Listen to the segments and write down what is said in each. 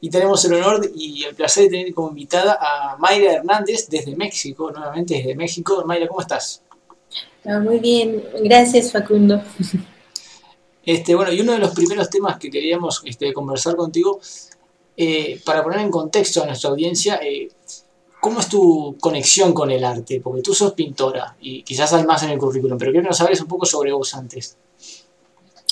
Y tenemos el honor y el placer de tener como invitada a Mayra Hernández desde México, nuevamente desde México. Mayra, ¿cómo estás? Ah, muy bien, gracias Facundo. Este, bueno, y uno de los primeros temas que queríamos este, conversar contigo, eh, para poner en contexto a nuestra audiencia, eh, ¿cómo es tu conexión con el arte? Porque tú sos pintora y quizás hay más en el currículum, pero quiero saber un poco sobre vos antes.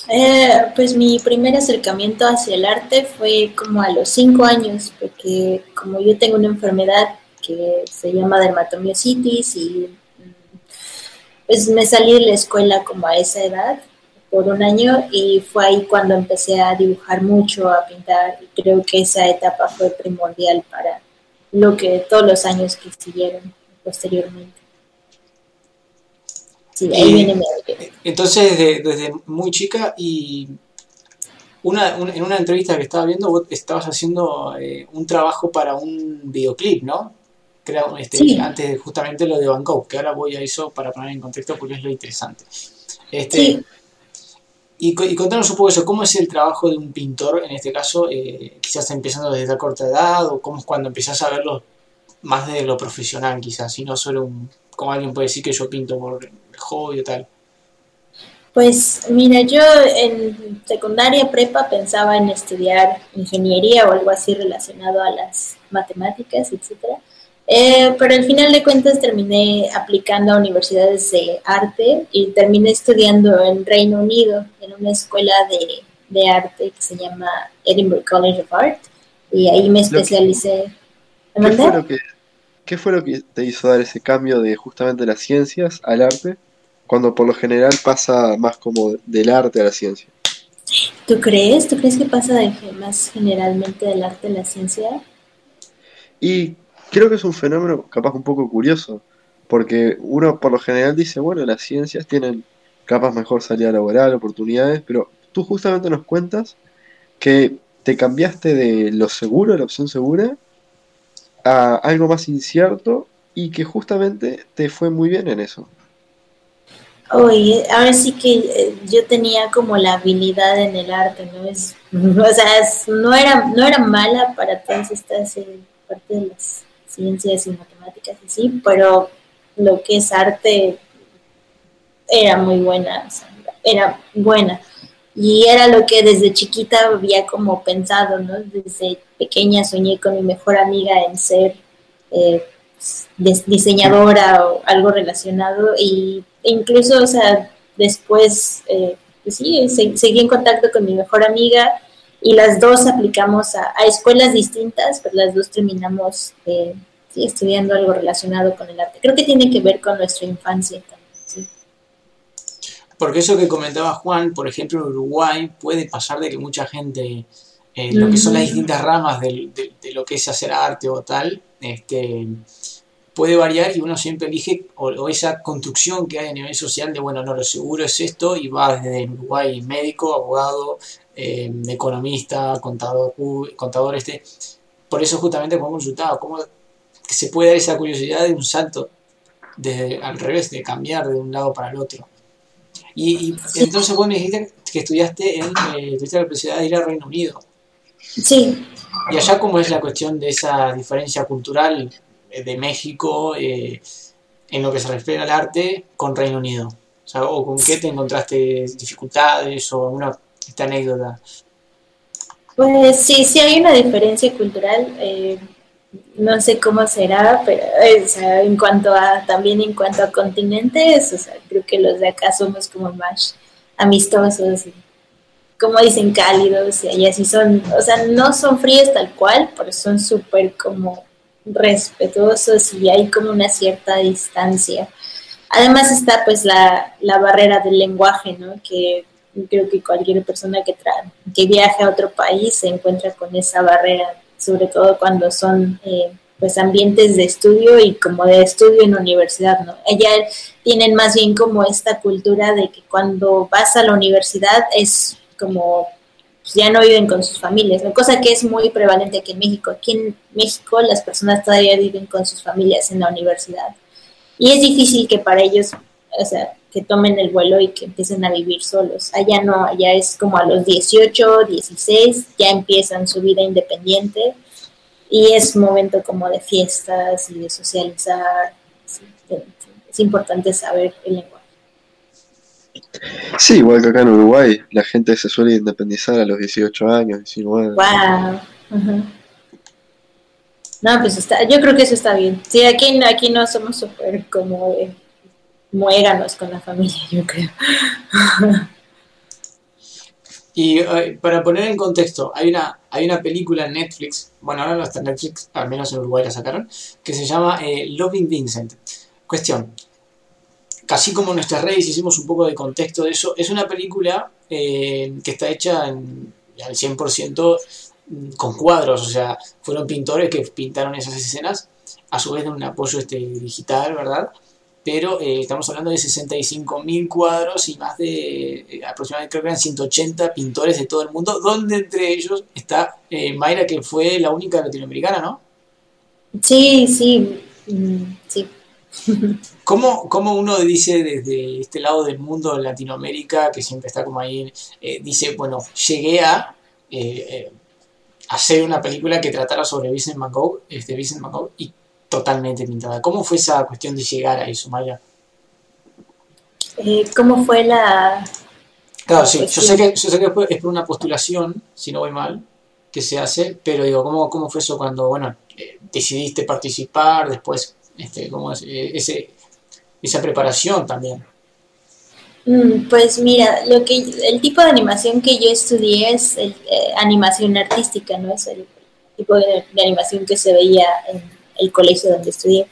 Eh, pues mi primer acercamiento hacia el arte fue como a los cinco años, porque como yo tengo una enfermedad que se llama dermatomiositis y mm, pues me salí de la escuela como a esa edad por un año y fue ahí cuando empecé a dibujar mucho, a pintar y creo que esa etapa fue primordial para lo que todos los años que siguieron posteriormente. Entonces, desde, muy chica y una, en una entrevista que estaba viendo, vos estabas haciendo eh, un trabajo para un videoclip, ¿no? Creo, este, antes justamente lo de Bangkok, que ahora voy a eso para poner en contexto porque es lo interesante. Este, sí. Y, y, contanos un poco eso, ¿cómo es el trabajo de un pintor, en este caso, eh, quizás empezando desde la corta edad, o cómo es cuando empezás a verlo más de lo profesional, quizás, y no solo un, como alguien puede decir que yo pinto por hobby o tal? Pues mira, yo en secundaria prepa pensaba en estudiar ingeniería o algo así relacionado a las matemáticas, etcétera. Eh, pero al final de cuentas terminé aplicando a universidades de arte y terminé estudiando en Reino Unido, en una escuela de, de arte que se llama Edinburgh College of Art, y ahí me especialicé. ¿Qué fue, lo que, ¿Qué fue lo que te hizo dar ese cambio de justamente las ciencias al arte? cuando por lo general pasa más como del arte a la ciencia. ¿Tú crees? ¿Tú crees que pasa de, más generalmente del arte a la ciencia? Y creo que es un fenómeno capaz un poco curioso, porque uno por lo general dice, bueno, las ciencias tienen capaz mejor salida laboral, oportunidades, pero tú justamente nos cuentas que te cambiaste de lo seguro, la opción segura, a algo más incierto y que justamente te fue muy bien en eso. Oye, ahora sí que eh, yo tenía como la habilidad en el arte, ¿no? Es, o sea, no, era, no era mala para todas estas eh, parte de las ciencias y matemáticas y sí, pero lo que es arte era muy buena, era buena. Y era lo que desde chiquita había como pensado, ¿no? Desde pequeña soñé con mi mejor amiga en ser eh, diseñadora o algo relacionado y incluso, o sea, después, eh, pues sí, seguí en contacto con mi mejor amiga y las dos aplicamos a, escuelas distintas, pero las dos terminamos eh, estudiando algo relacionado con el arte. Creo que tiene que ver con nuestra infancia también. Porque eso que comentaba Juan, por ejemplo, en Uruguay puede pasar de que mucha gente, eh, lo que son las distintas ramas de, de, lo que es hacer arte o tal, este, puede variar y uno siempre elige o, esa construcción que hay a nivel social de, bueno, no, lo seguro es esto y va desde Uruguay médico, abogado, eh, economista, contador, contador este. Por eso justamente como consultado, cómo se puede dar esa curiosidad de un salto desde al revés, de cambiar de un lado para el otro. Y, entonces vos me dijiste que estudiaste en eh, la Universidad de ir al Reino Unido. Sí. ¿Y allá cómo es la cuestión de esa diferencia cultural de México eh, en lo que se refiere al arte con Reino Unido? O, con qué te encontraste dificultades o alguna esta anécdota? Pues sí, sí hay una diferencia cultural. Eh, no sé cómo será, pero en cuanto a también en cuanto a continentes, o sea, creo que los de acá somos como más amistosos y como dicen cálidos y así son, o sea, no son fríos tal cual, pero son súper como respetuosos y hay como una cierta distancia. Además está pues la, la barrera del lenguaje, ¿no? Que creo que cualquier persona que, que viaje a otro país se encuentra con esa barrera, sobre todo cuando son eh, pues ambientes de estudio y como de estudio en universidad, ¿no? Ella tienen más bien como esta cultura de que cuando vas a la universidad es como pues, ya no viven con sus familias, cosa que es muy prevalente aquí en México. Aquí en México las personas todavía viven con sus familias en la universidad. Y es difícil que para ellos o sea, que tomen el vuelo y que empiecen a vivir solos. Allá no, allá es como a los 18, 16, ya empiezan su vida independiente y es momento como de fiestas y de socializar. Es importante saber el lenguaje. Sí, igual que acá en Uruguay, la gente se suele independizar a los 18 años, 19. ¡Wow! No, pues está, yo creo que eso está bien. Sí, aquí, aquí no somos súper como muéganos con la familia, yo creo. Y eh, para poner en contexto, hay una, hay una película en Netflix, bueno, ahora no está en Netflix, al menos en Uruguay la sacaron, que se llama eh, Loving Vincent. Cuestión, casi como nuestras redes hicimos un poco de contexto de eso, es una película eh, que está hecha en, al 100% con cuadros, o sea, fueron pintores que pintaron esas escenas, a su vez de un apoyo este, digital, ¿verdad? Pero eh, estamos hablando de 65.000 cuadros y más de eh, aproximadamente creo que eran 180 pintores de todo el mundo, donde entre ellos está eh, Mayra, que fue la única latinoamericana, ¿no? Sí, sí, mm, sí. ¿Cómo, ¿Cómo, uno dice desde este lado del mundo, Latinoamérica, que siempre está como ahí, dice, bueno, llegué a hacer una película que tratara sobre Vincent Van Gogh, este Vincent Van Gogh, y totalmente pintada. ¿Cómo fue esa cuestión de llegar a eso, Maya? Eh, ¿Cómo fue la...? Claro, sí, yo sé, que, yo sé que es por una postulación, si no voy mal, que se hace, pero digo, ¿cómo, cómo fue eso cuando, bueno, eh, decidiste participar, después, este, cómo es, eh, ese, esa preparación también? Mm, pues mira, lo que el tipo de animación que yo estudié es animación artística, ¿no? Es el tipo de animación que se veía en el colegio donde estudié.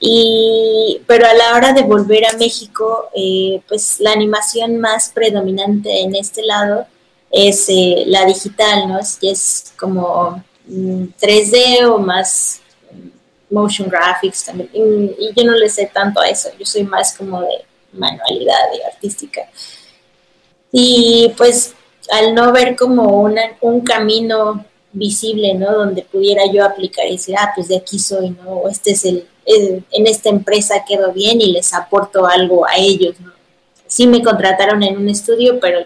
Y, pero a la hora de volver a México, eh, pues la animación más predominante en este lado es eh, la digital, ¿no? Es, es como 3D mm, o más mm, motion graphics también. Y, yo no le sé tanto a eso, yo soy más como de manualidad y artística. Y pues al no ver como una, un camino visible, ¿no? Donde pudiera yo aplicar y decir, ah, pues de aquí soy, ¿no? Este es el, en esta empresa quedo bien y les aporto algo a ellos, ¿no? Sí me contrataron en un estudio, pero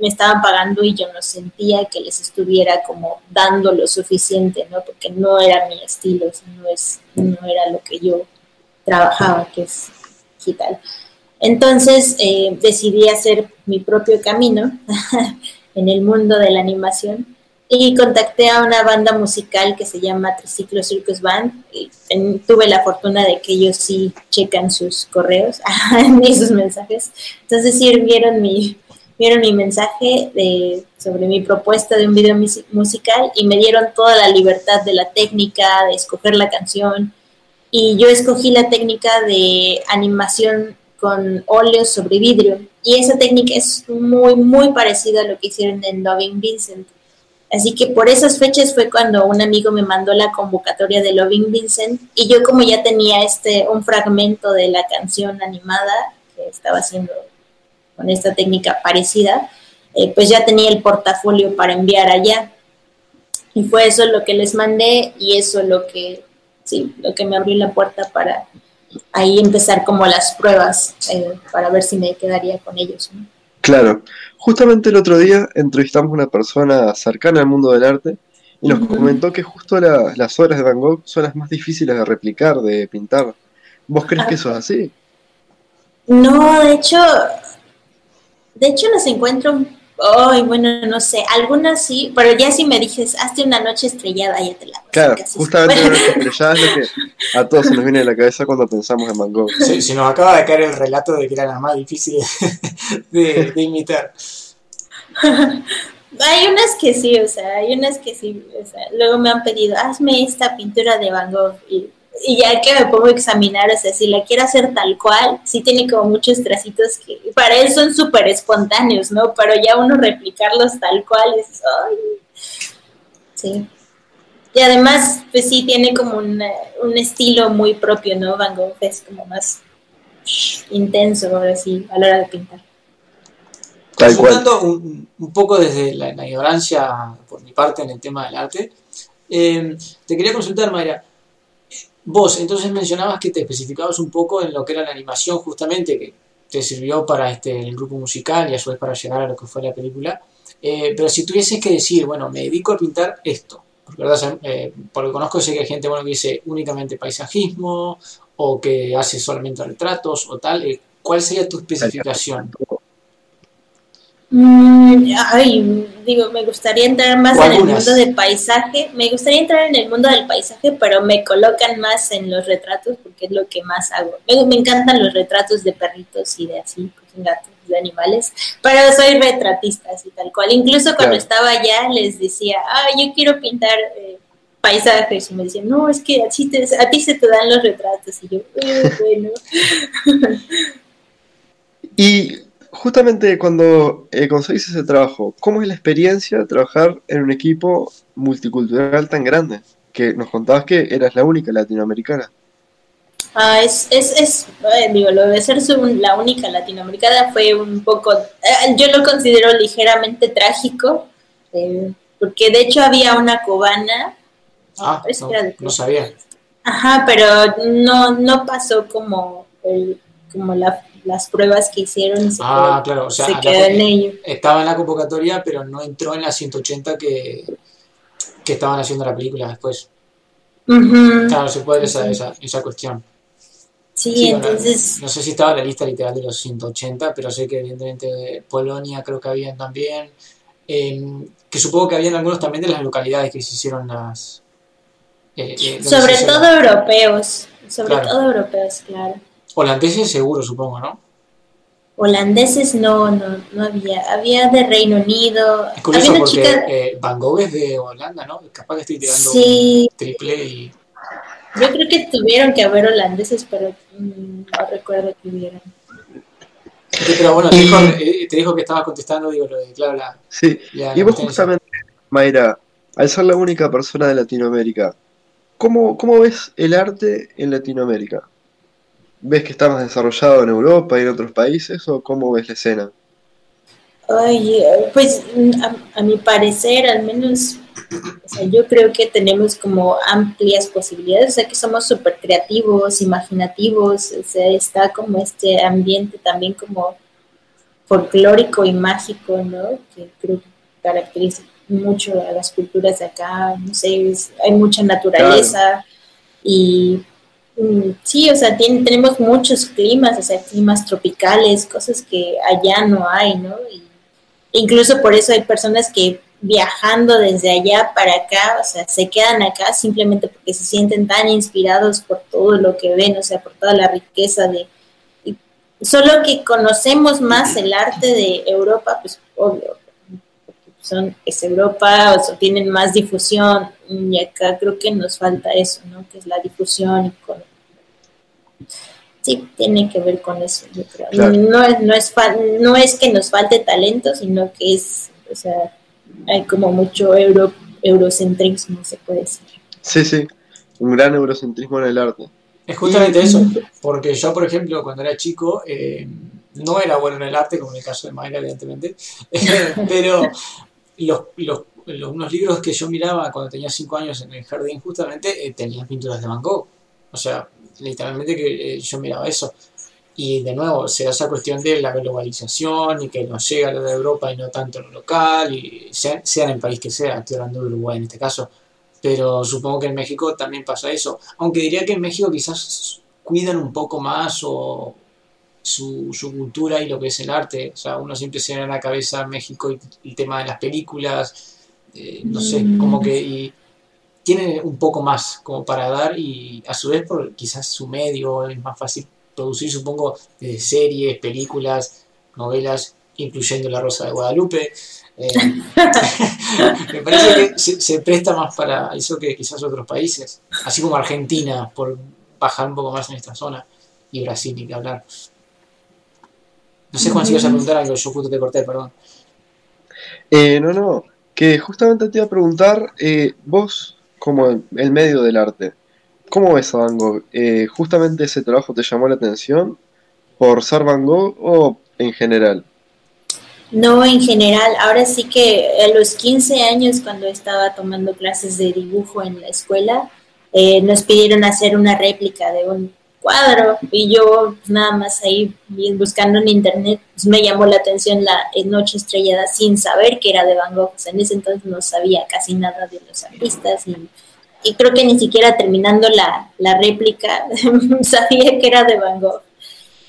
me estaban pagando y yo no sentía que les estuviera como dando lo suficiente, ¿no? Porque no era mi estilo, no, es, no era lo que yo trabajaba, que es digital. Entonces eh, decidí hacer mi propio camino en el mundo de la animación y contacté a una banda musical que se llama Triciclo Circus Band y tuve la fortuna de que ellos sí checan sus correos y sus mensajes. Entonces sí vieron mi, vieron mi mensaje de, sobre mi propuesta de un video musical y me dieron toda la libertad de la técnica, de escoger la canción. Y yo escogí la técnica de animación con óleos sobre vidrio. Y esa técnica es muy, muy parecida a lo que hicieron en Loving Vincent Así que por esas fechas fue cuando un amigo me mandó la convocatoria de Loving Vincent y yo como ya tenía este un fragmento de la canción animada que estaba haciendo con esta técnica parecida, eh, pues ya tenía el portafolio para enviar allá. Y fue eso lo que les mandé y eso lo que, sí, lo que me abrió la puerta para ahí empezar como las pruebas eh, para ver si me quedaría con ellos. Claro, justamente el otro día entrevistamos a una persona cercana al mundo del arte y nos comentó que justo las obras de Van Gogh son las más difíciles de replicar, de pintar. ¿Vos crees que eso es así? No, de hecho, de hecho las encuentro Ay, bueno, no sé, algunas sí, pero ya si me dices, hazte una noche estrellada, ya te la Claro, justamente una noche estrellada es lo que a todos se nos viene a la cabeza cuando pensamos en Van Gogh. Sí, si nos acaba de caer el relato de que era la más difícil de, de imitar. Hay unas que sí, o sea, hay unas que sí, o sea, luego me han pedido, hazme esta pintura de Van Gogh y y ya que me pongo a examinar, o sea, si la quiero hacer tal cual, sí tiene como muchos tracitos que para él son súper espontáneos, ¿no? Pero ya uno replicarlos tal cual es, ay, sí. Y además, pues sí, tiene como un estilo muy propio, ¿no? Van Gogh es como más intenso, así, a la hora de pintar. Jugando un, un, poco desde la, ignorancia por mi parte en el tema del arte, eh, te quería consultar, Mayra, Vos entonces mencionabas que te especificabas un poco en lo que era la animación, justamente, que te sirvió para este, el grupo musical y a su vez para llegar a lo que fue la película. Eh, pero si tuvieses que decir, bueno, me dedico a pintar esto, porque, ¿verdad? Eh, conozco, sé que hay gente bueno, que dice únicamente paisajismo o que hace solamente retratos o tal, eh, ¿cuál sería tu especificación? Mm, ay, digo, me gustaría entrar más en el mundo del paisaje. Me gustaría entrar en el mundo del paisaje, pero me colocan más en los retratos porque es lo que más hago. Me, encantan los retratos de perritos y de así, pues, gatos, de animales, pero soy retratista, así tal cual. Incluso cuando estaba allá les decía, ah, yo quiero pintar eh, paisajes y me decían, no, es que a ti, a ti se te dan los retratos y yo, eh, bueno. y justamente cuando eh, conseguís ese trabajo, ¿cómo es la experiencia de trabajar en un equipo multicultural tan grande? Que nos contabas que eras la única latinoamericana. Ah, es, es, es eh, digo, lo de ser la única latinoamericana fue un poco, eh, yo lo considero ligeramente trágico, porque de hecho había una cubana. Ah, no, sabía. Ajá, pero no, no pasó como, el, como la las pruebas que hicieron ah, claro, o sea, Estaba en la convocatoria, pero no entró en las 180 que, que estaban haciendo la película después. Claro, se puede ver esa, esa, esa, cuestión. Sí, entonces... no sé si estaba en la lista literal de los 180, pero sé que evidentemente Polonia creo que habían también. Em, que supongo que habían algunos también de las localidades que se hicieron las... Eh, eh, sobre todo europeos, sobre todo europeos, claro. Holandeses seguro, supongo, ¿no? Holandeses no, no, no había. Había de Reino Unido. Es curioso porque eh, Van Gogh es de Holanda, ¿no? Capaz que estoy tirando un triple y... Yo creo que tuvieron que haber holandeses, pero mm, no recuerdo que hubieran. pero bueno, te dijo, eh, te dijo, que estaba contestando, digo, lo de, claro, la... Sí, y vos justamente, Mayra, al ser la única persona de Latinoamérica, ¿cómo, ¿cómo ves el arte en Latinoamérica? ¿Ves que está más desarrollado en Europa y en otros países o cómo ves la escena? Ay, pues a, mi parecer, al menos, yo creo que tenemos como amplias posibilidades, o sea, que somos súper creativos, imaginativos, o sea, está como este ambiente también como folclórico y mágico, ¿no? Que creo que caracteriza mucho a las culturas de acá, no sé, hay mucha naturaleza y sí, o sea, tenemos muchos climas, o sea, climas tropicales, cosas que allá no hay, ¿no? Incluso por eso hay personas que viajando desde allá para acá, o sea, se quedan acá simplemente porque se sienten tan inspirados por todo lo que ven, o sea, por toda la riqueza de... solo que conocemos más el arte de Europa, pues obvio, son, es Europa, o sea, tienen más difusión, y acá creo que nos falta eso, ¿no? Que es la difusión y con, sí tiene que ver con eso, yo creo. No, es, no, es no es que nos falte talento, sino que es, o sea, hay como mucho euro, eurocentrismo, se puede decir. Sí, sí, un gran eurocentrismo en el arte. Es justamente eso, porque yo, por ejemplo, cuando era chico, eh, no era bueno en el arte, como en el caso de Mayra, evidentemente, pero los, los, los, unos libros que yo miraba cuando tenía 5 años en el jardín, justamente, eh, tenían pinturas de Van Gogh. O sea, literalmente que eh, yo miraba eso. Y de nuevo, se da esa cuestión de la globalización y que nos llega a lo de Europa y no tanto lo local, y sea, en el país que sea, estoy hablando de Uruguay en este caso. Pero supongo que en México también pasa eso. Aunque diría que en México quizás cuidan un poco más o su, su cultura y lo que es el arte. O sea, uno siempre se da en la cabeza México y el tema de las películas, eh, no sé, como que... Y, tiene un poco más como para dar y a su vez por quizás su medio es más fácil producir, supongo, series, películas, novelas, incluyendo La Rosa de Guadalupe. Eh, me parece que se, presta más para eso que quizás otros países, así como Argentina, por bajar un poco más en esta zona, y Brasil, ni que hablar. No sé, Juan, si ibas a preguntar algo, yo justo te corté, perdón. Eh, no, no, que justamente te iba a preguntar, eh, vos como el medio del arte. ¿Cómo ves a Van Gogh? Eh, ¿Justamente ese trabajo te llamó la atención por ser Van Gogh o en general? No, en general. Ahora sí que a los 15 años, cuando estaba tomando clases de dibujo en la escuela, eh, nos pidieron hacer una réplica de un cuadro y yo nada más ahí buscando en internet pues, me llamó la atención la Noche Estrellada sin saber que era de Van Gogh, en ese entonces no sabía casi nada de los artistas y, creo que ni siquiera terminando la, la réplica sabía que era de Van Gogh.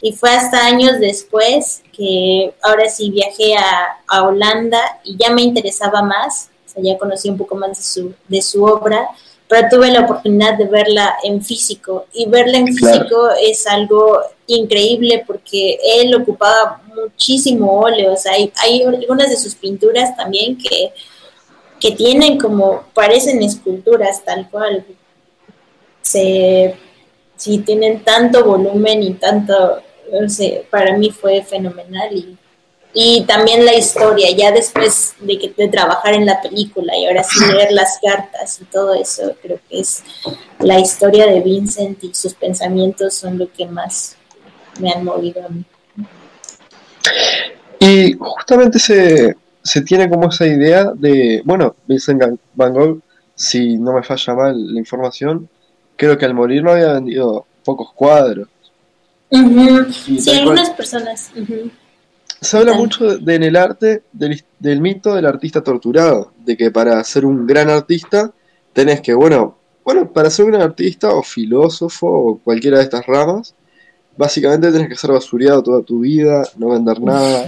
Y fue hasta años después que ahora sí viajé a, a Holanda y ya me interesaba más, o sea, ya conocí un poco más de su, de su obra pero tuve la oportunidad de verla en físico y verla en físico es algo increíble porque él ocupaba muchísimo óleo, o sea, hay, hay algunas de sus pinturas también que, que tienen como, parecen esculturas tal cual, se, sí tienen tanto volumen y tanto, no sé, para mí fue fenomenal y y también la historia, ya después de, que, de trabajar en la película y ahora sí leer las cartas y todo eso, creo que es la historia de Vincent y sus pensamientos son lo que más me han movido a mí. Y justamente se, se tiene como esa idea de, bueno, Vincent Van Gogh, si no me falla mal la información, creo que al morir no había vendido pocos cuadros. Sí, algunas personas. Se habla mucho de, en el arte del, del, mito del artista torturado, de que para ser un gran artista tenés que, bueno, bueno, para ser un gran artista o filósofo o cualquiera de estas ramas, básicamente tenés que ser basureado toda tu vida, no vender nada.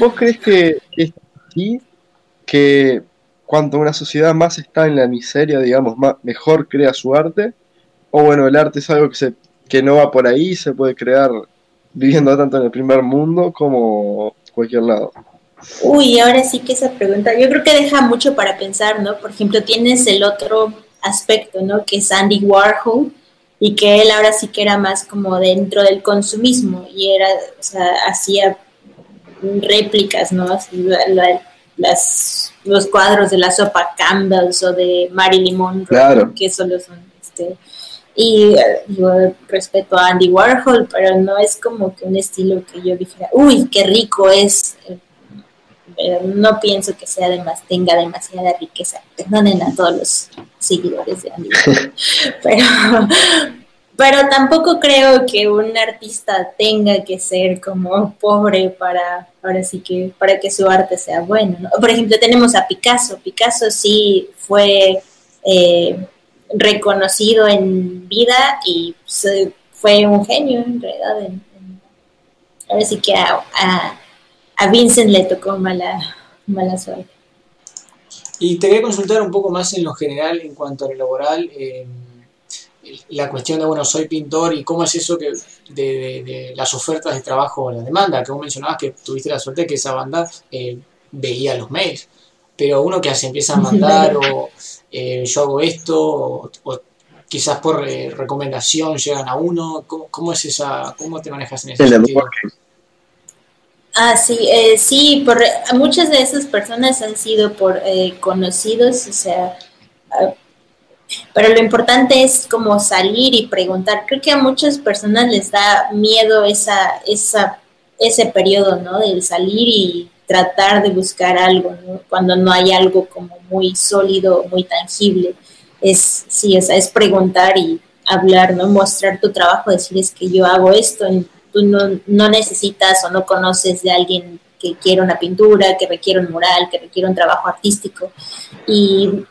¿Vos crees que es así? Que cuanto una sociedad más está en la miseria, digamos, más, mejor crea su arte? O bueno, el arte es algo que, se, que no va por ahí, se puede crear viviendo tanto en el primer mundo como cualquier lado? Uy, ahora sí que esa pregunta, yo creo que deja mucho para pensar, ¿no? Por ejemplo, tienes el otro aspecto, ¿no? Que es Andy Warhol y que él ahora sí que era más como dentro del consumismo y era, o sea, hacía réplicas, ¿no? las, los cuadros de la sopa Campbell's o de Marilyn Monroe, claro. que solo son este, y yo respeto a Andy Warhol, pero no es como que un estilo que yo dijera, uy, qué rico es. no pienso que sea además tenga demasiada riqueza. Perdonen a todos los seguidores de Andy Warhol. pero, pero tampoco creo que un artista tenga que ser como pobre para, ahora sí que, para que su arte sea bueno. Por ejemplo, tenemos a Picasso. Picasso sí fue... Eh, reconocido en vida y fue un genio en realidad. En, ahora sí que a, a, Vincent le tocó mala, mala suerte. Y te quería consultar un poco más en lo general en cuanto a lo laboral, la cuestión de, bueno, soy pintor y cómo es eso que de, las ofertas de trabajo o la demanda, que vos mencionabas que tuviste la suerte que esa banda eh, veía los mails, pero uno que se empieza a mandar o eh, yo hago esto, o, quizás por eh, recomendación llegan a uno, ¿Cómo, es esa, cómo te manejas en ese sentido? Ah, sí, eh, sí, por, muchas de esas personas han sido por conocidos, o sea, ah, pero lo importante es como salir y preguntar. Creo que a muchas personas les da miedo esa, esa, ese periodo, ¿no? Del salir y tratar de buscar algo, cuando no hay algo como muy sólido, muy tangible. Es, sí, es, es preguntar y hablar, ¿no? Mostrar tu trabajo, decir es que yo hago esto, tú no, no necesitas o no conoces de alguien que quiera una pintura, que requiere un mural, que requiere un trabajo artístico. Y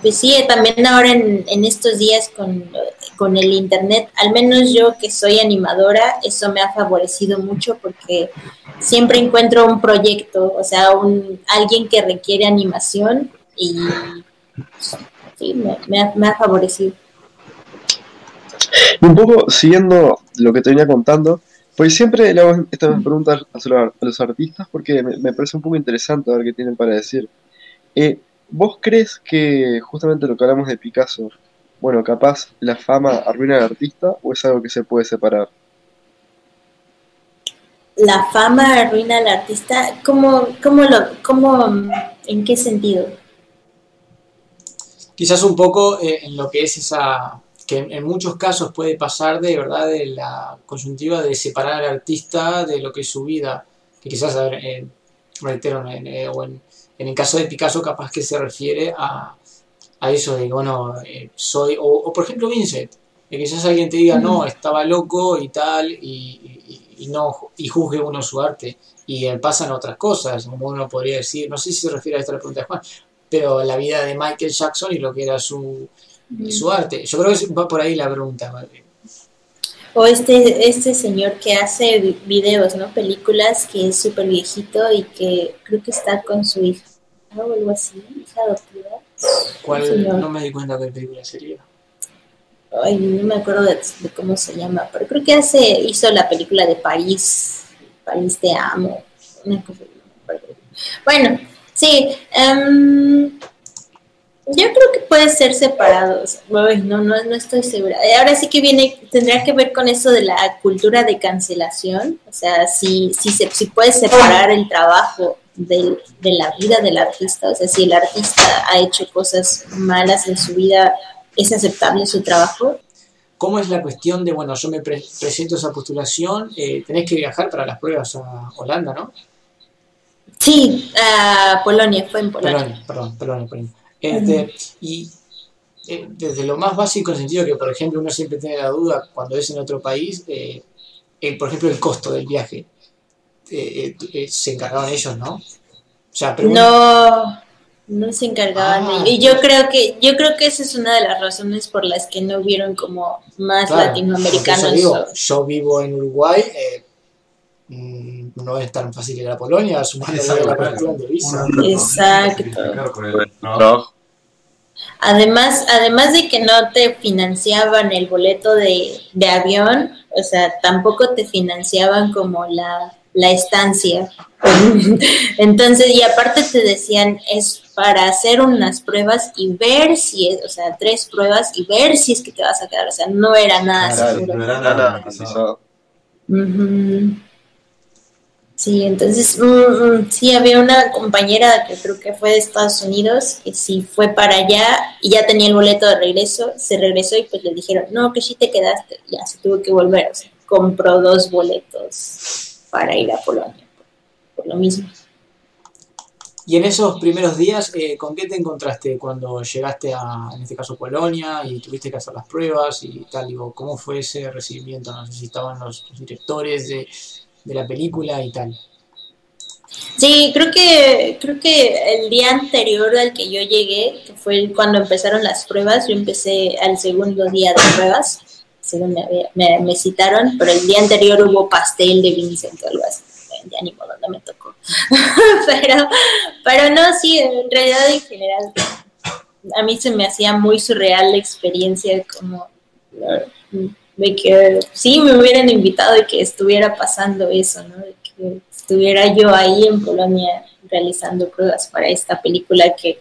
pues sí, también ahora en, en estos días con, con, el Internet, al menos yo que soy animadora, eso me ha favorecido mucho porque siempre encuentro un proyecto, o sea, un, alguien que requiere animación y sí, me, ha, favorecido. un poco siguiendo lo que te venía contando, pues siempre le hago estas preguntas a los artistas porque me, parece un poco interesante ver qué tienen para decir. Eh, ¿Vos crees que justamente lo que hablamos de Picasso, bueno, capaz la fama arruina al artista o es algo que se puede separar? La fama arruina al artista, ¿cómo, cómo lo, cómo, en qué sentido? Quizás un poco eh, en lo que es esa, que en, muchos casos puede pasar de verdad de la conjuntiva de separar al artista de lo que es su vida, que quizás, a ver, eh, reitero, eh, o en en el caso de Picasso, capaz que se refiere a, a eso de, bueno, eh, soy, o, por ejemplo Vincent. que quizás alguien te diga, no, estaba loco y tal, y, y, no y juzgue uno su arte. Y pasan otras cosas, como uno podría decir, no sé si se refiere a esta pregunta de Juan, pero la vida de Michael Jackson y lo que era su, su arte. Yo creo que va por ahí la pregunta. O este, este señor que hace videos, ¿no? Películas, que es súper viejito y que creo que está con su hija o algo así, hija adoptiva. ¿Cuál? No me di cuenta qué película sería. Ay, no me acuerdo de, cómo se llama, pero creo que hace, hizo la película de París, París te amo. Bueno, sí, um, yo creo que puede ser separados. no, no, no estoy segura. Eh, ahora sí que viene, tendría que ver con eso de la cultura de cancelación. O sea, si, si, se, si puedes separar el trabajo de, de la vida del artista. O sea, si el artista ha hecho cosas malas en su vida, ¿es aceptable su trabajo? ¿Cómo es la cuestión de, bueno, yo me presento esa postulación, eh, tenés que viajar para las pruebas a Holanda, ¿no? Sí, a Polonia, fue en Polonia. Polonia, perdón, Polonia, Polonia. Este, y eh, desde lo más básico, en sentido que, por ejemplo, uno siempre tiene la duda cuando es en otro país, eh, por ejemplo, el costo del viaje, eh, se encargaban ellos, ¿no? O sea, no, no se encargaban ah, Y yo creo que yo creo que esa es una de las razones por las que no vieron como más latinoamericanos. yo vivo en Uruguay. Mm, no es tan fácil ir a Polonia, sumando la cuestión de visa. Exacto. Además, además de que no te financiaban el boleto de, de avión, o sea, tampoco te financiaban como la, la estancia. Entonces, y aparte te decían, es para hacer unas pruebas y ver si es, o sea, tres pruebas y ver si es que te vas a quedar, o sea, no era nada. Seguro. No era nada, Sí, entonces mm, mm, sí había una compañera que creo que fue de Estados Unidos que sí fue para allá y ya tenía el boleto de regreso, se regresó y pues le dijeron, no, que sí te quedaste, ya se tuvo que volver, o sea, compró dos boletos para ir a Polonia, por, lo mismo. Y en esos primeros días, eh, ¿con qué te encontraste cuando llegaste a, en este caso, Polonia y tuviste que hacer las pruebas y tal? Digo, ¿cómo fue ese recibimiento? No sé si estaban los directores de, de la película y tal. Sí, creo que creo que el día anterior al que yo llegué, que fue cuando empezaron las pruebas, yo empecé al segundo día de pruebas, me, citaron, pero el día anterior hubo pastel de Vincent o algo así. Ya ni modo, no me tocó. pero, pero no, sí, en realidad en general, a mí se me hacía muy surreal la experiencia como de que sí me hubieran invitado y que estuviera pasando eso, ¿no? De que estuviera yo ahí en Polonia realizando pruebas para esta película que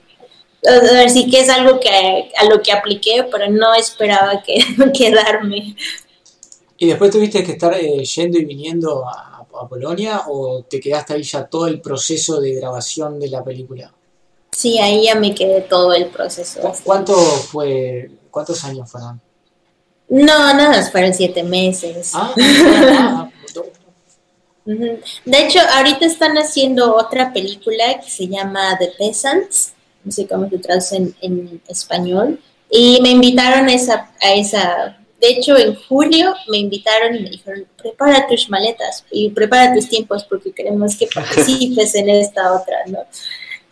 a ver sí que es algo que a lo que apliqué, pero no esperaba que quedarme. ¿Y después tuviste que estar eh, yendo y viniendo a, Polonia o te quedaste ahí ya todo el proceso de grabación de la película? Sí, ahí ya me quedé todo el proceso. ¿Cuánto fue, cuántos años fueron? No, no, fueron siete meses. Ah, de hecho, ahorita están haciendo otra película que se llama The Peasants, no sé cómo se traduce en, español, y me invitaron a esa, a esa, de hecho en julio me invitaron y me dijeron, prepara tus maletas y prepara tus tiempos porque queremos que participes en esta otra, ¿no?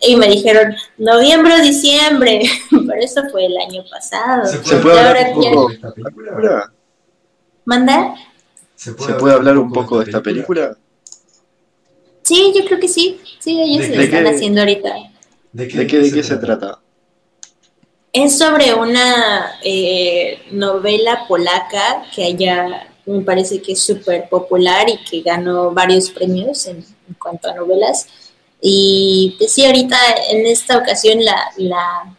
y me dijeron noviembre o diciembre, pero eso fue el año pasado. ¿Se puede hablar un poco de esta película? ¿Manda? ¿Se puede, hablar un poco de esta película? Sí, yo creo que sí. Sí, ellos lo están haciendo ahorita. ¿De qué, de qué, se, trata? Es sobre una eh, novela polaca que allá me parece que es súper popular y que ganó varios premios en cuanto a novelas. Y pues sí, ahorita en esta ocasión la, la,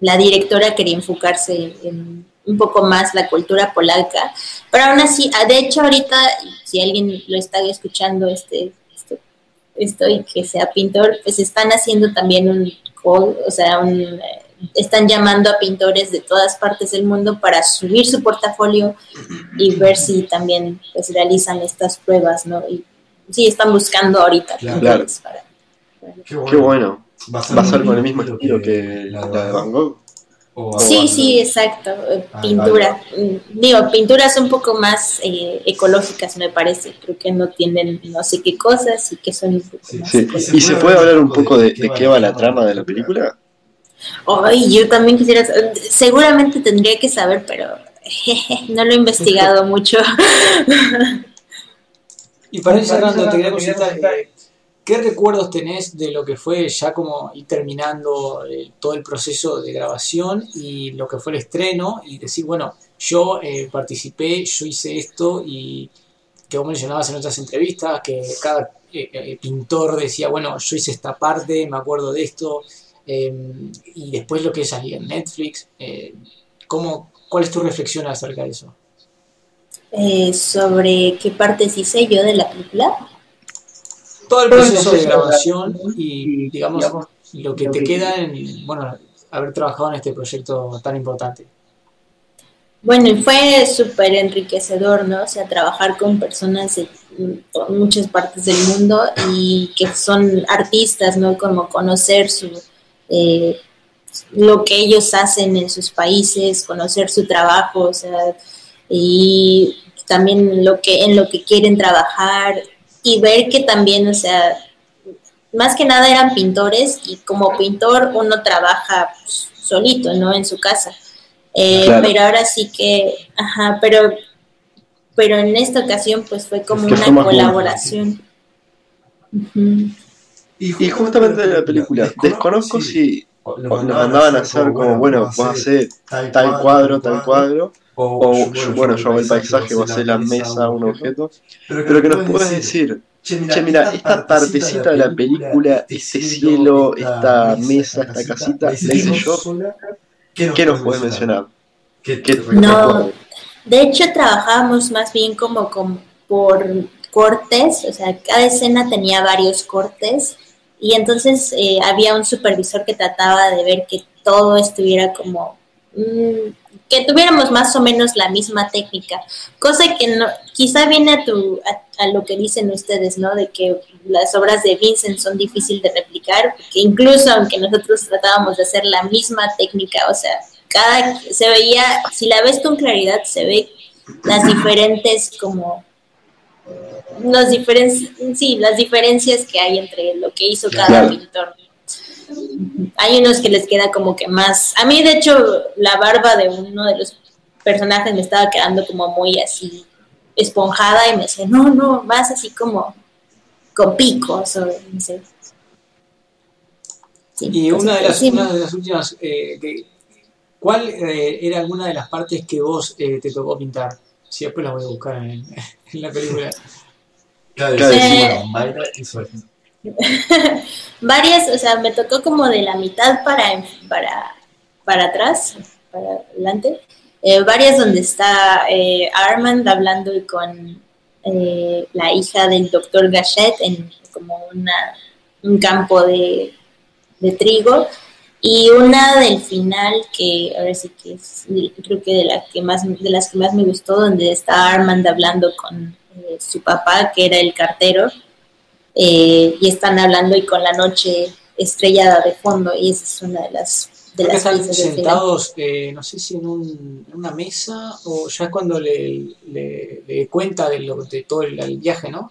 la directora quería enfocarse en un poco más la cultura polaca, pero aún así, ah, de hecho ahorita, si alguien lo está escuchando, este, esto, y que sea pintor, pues están haciendo también un call, o sea, un, están llamando a pintores de todas partes del mundo para subir su portafolio y ver si también pues realizan estas pruebas, ¿no? Y sí están buscando ahorita. Claro. Qué bueno. Va a ser con el mismo estilo que, la, de Van Gogh. Sí, sí, exacto, eh, ah, pintura. Mm, digo, pinturas un poco más eh, ecológicas me parece, creo que no tienen no sé qué cosas y que son un poco más ¿Y se puede hablar un poco de, qué va la trama de la película? Ay, yo también quisiera, seguramente tendría que saber, pero no lo he investigado mucho. y para ir cerrando, te quería consultar, ¿Qué recuerdos tenés de lo que fue ya como ir terminando eh, todo el proceso de grabación y lo que fue el estreno y decir, bueno, yo eh, participé, yo hice esto y que vos mencionabas en otras entrevistas, que cada eh, pintor decía, bueno, yo hice esta parte, me acuerdo de esto, em, y después lo que salía en Netflix, ¿cómo, ¿cuál es tu reflexión acerca de eso? sobre qué partes hice yo de la película todo el proceso de grabación y, digamos, lo que te queda en, bueno, haber trabajado en este proyecto tan importante. Bueno, fue súper enriquecedor, ¿no? O sea, trabajar con personas de muchas partes del mundo y que son artistas, ¿no? Como conocer su, eh, lo que ellos hacen en sus países, conocer su trabajo, o sea, y también lo que en lo que quieren trabajar y ver que también, o sea, más que nada eran pintores y como pintor uno trabaja pues, solito, ¿no? En su casa. Eh, pero ahora sí que, ajá, pero, pero en esta ocasión pues fue como una colaboración. Y justamente de la película, desconozco si nos mandaban a hacer como, bueno, vas a hacer tal cuadro, tal cuadro, o, bueno, yo hago el paisaje, vos hacer la mesa, un objeto, pero que nos puedes decir, che, mira, esta partecita de la película, este cielo, esta mesa, esta casita, la hice yo, ¿qué nos puedes mencionar? No, de hecho trabajábamos más bien como por cortes, o sea, cada escena tenía varios cortes y entonces eh, había un supervisor que trataba de ver que todo estuviera como mm, que tuviéramos más o menos la misma técnica, cosa que no, quizá viene a, tu, a, lo que dicen ustedes, ¿no? De que las obras de Vincent son difíciles de replicar, porque incluso aunque nosotros tratábamos de hacer la misma técnica, o sea, cada, se veía, si la ves con claridad, se ve las diferentes como las diferencias, sí, las diferencias que hay entre lo que hizo cada pintor. Hay unos que les queda como que más. A mí, de hecho, la barba de uno de los personajes me estaba quedando como muy así esponjada y me decía, no, no, más así como con picos o no sé. y una de, las, una de, las, últimas, eh, ¿cuál eh, era alguna de las partes que vos eh, te tocó pintar? Si después la voy a buscar en, en la película. Claro, Mayra y Varias, o sea, me tocó como de la mitad para, para, para atrás, para adelante. Eh, varias donde está eh, Armand hablando con eh, la hija del doctor Gachet en como una, un campo de, de, trigo. Y una del final que ahora sí que es, creo que de, la que más, de las que más me gustó, donde está Armand hablando con su papá, que era el cartero eh, y están hablando y con la noche estrellada de fondo y esa es una de las de las están sentados eh, no sé si en, un, una mesa o ya es cuando le, le, cuenta de, lo, de todo el, viaje no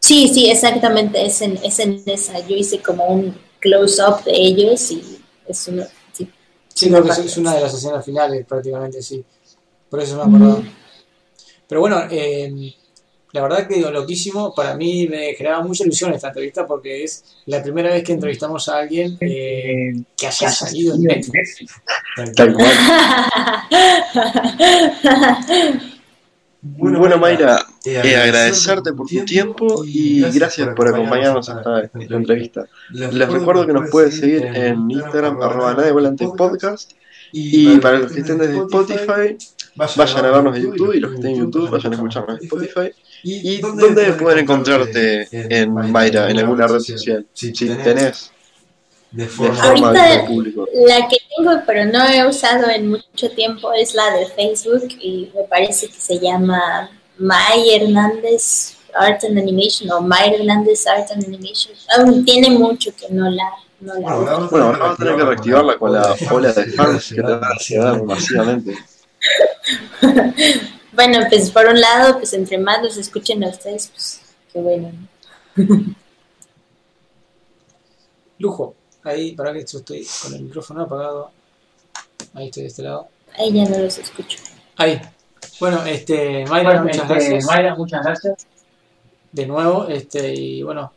sí sí exactamente es en, es en esa. Yo hice como un close up de ellos y es una sí, sí creo que es una de las escenas finales prácticamente sí. Por eso me acuerdo pero bueno eh, la verdad que digo, loquísimo, para mí me generaba mucha ilusión esta entrevista porque es la primera vez que entrevistamos a alguien eh, que haya salido en Netflix. Tal cual. Bueno, bueno, Mayra, eh, eh agradecerte por tu tiempo y gracias por acompañarnos hasta esta entrevista. Les recuerdo que nos puedes seguir en Instagram, arroba nadie volante podcast. Y para los que estén desde Spotify, vayan a vernos en YouTube y los que estén en YouTube vayan a escucharnos en Spotify. ¿Y dónde pueden encontrarte en Mayra, en alguna red social? Si tenés de forma, público. La que tengo, pero no he usado en mucho tiempo, es la de Facebook y me parece que se llama May Hernández Art and Animation o May Hernández Art and Animation. Aún tiene mucho que no la, no la Bueno, ahora vamos a tener que reactivarla con la ola de fans que te van a llegar masivamente. Bueno, pues por un lado, pues entre más los escuchen a ustedes, pues qué bueno. ¿no? Lujo. Ahí, para que yo estoy con el micrófono apagado. Ahí estoy de este lado. Ahí ya no los escucho. Ahí. Bueno, este, Mayra, Bueno, muchas este, gracias. Mayra, muchas gracias. De nuevo, este, y bueno,